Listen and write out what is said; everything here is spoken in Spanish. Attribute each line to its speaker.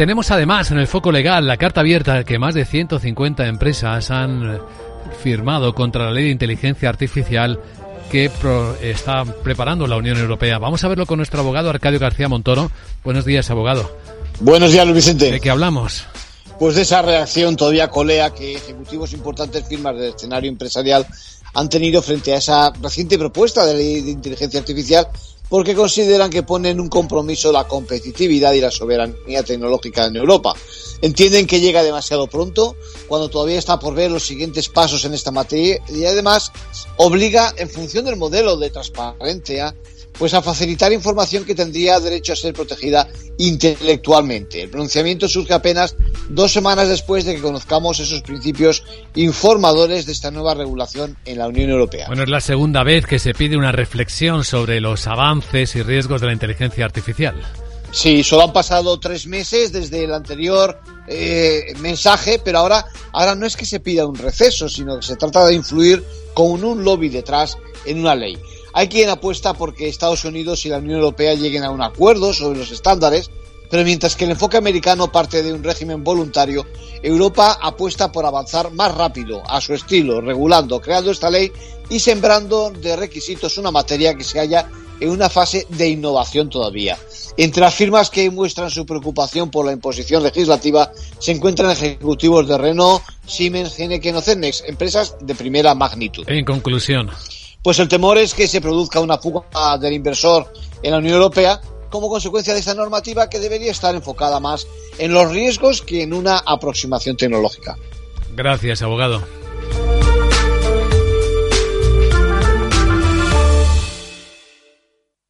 Speaker 1: tenemos además en el foco legal la carta abierta que más de 150 empresas han firmado contra la ley de inteligencia artificial que está preparando la Unión Europea. Vamos a verlo con nuestro abogado Arcadio García Montoro. Buenos días, abogado.
Speaker 2: Buenos días, Luis Vicente.
Speaker 1: ¿De qué hablamos?
Speaker 2: Pues de esa reacción todavía colea que ejecutivos importantes firmas del escenario empresarial han tenido frente a esa reciente propuesta de ley de inteligencia artificial porque consideran que ponen un compromiso la competitividad y la soberanía tecnológica en Europa. Entienden que llega demasiado pronto, cuando todavía está por ver los siguientes pasos en esta materia y además obliga, en función del modelo de transparencia, pues a facilitar información que tendría derecho a ser protegida intelectualmente. El pronunciamiento surge apenas dos semanas después de que conozcamos esos principios informadores de esta nueva regulación en la Unión Europea.
Speaker 1: Bueno, es la segunda vez que se pide una reflexión sobre los avances y riesgos de la inteligencia artificial.
Speaker 2: Sí, solo han pasado tres meses desde el anterior eh, mensaje, pero ahora, ahora no es que se pida un receso, sino que se trata de influir con un lobby detrás en una ley. Hay quien apuesta porque Estados Unidos y la Unión Europea lleguen a un acuerdo sobre los estándares, pero mientras que el enfoque americano parte de un régimen voluntario, Europa apuesta por avanzar más rápido, a su estilo, regulando, creando esta ley y sembrando de requisitos una materia que se halla en una fase de innovación todavía. Entre las firmas que muestran su preocupación por la imposición legislativa se encuentran ejecutivos de Renault, Siemens, Heineken o empresas de primera magnitud.
Speaker 1: En conclusión,
Speaker 2: pues el temor es que se produzca una fuga del inversor en la Unión Europea como consecuencia de esta normativa que debería estar enfocada más en los riesgos que en una aproximación tecnológica.
Speaker 1: Gracias, abogado.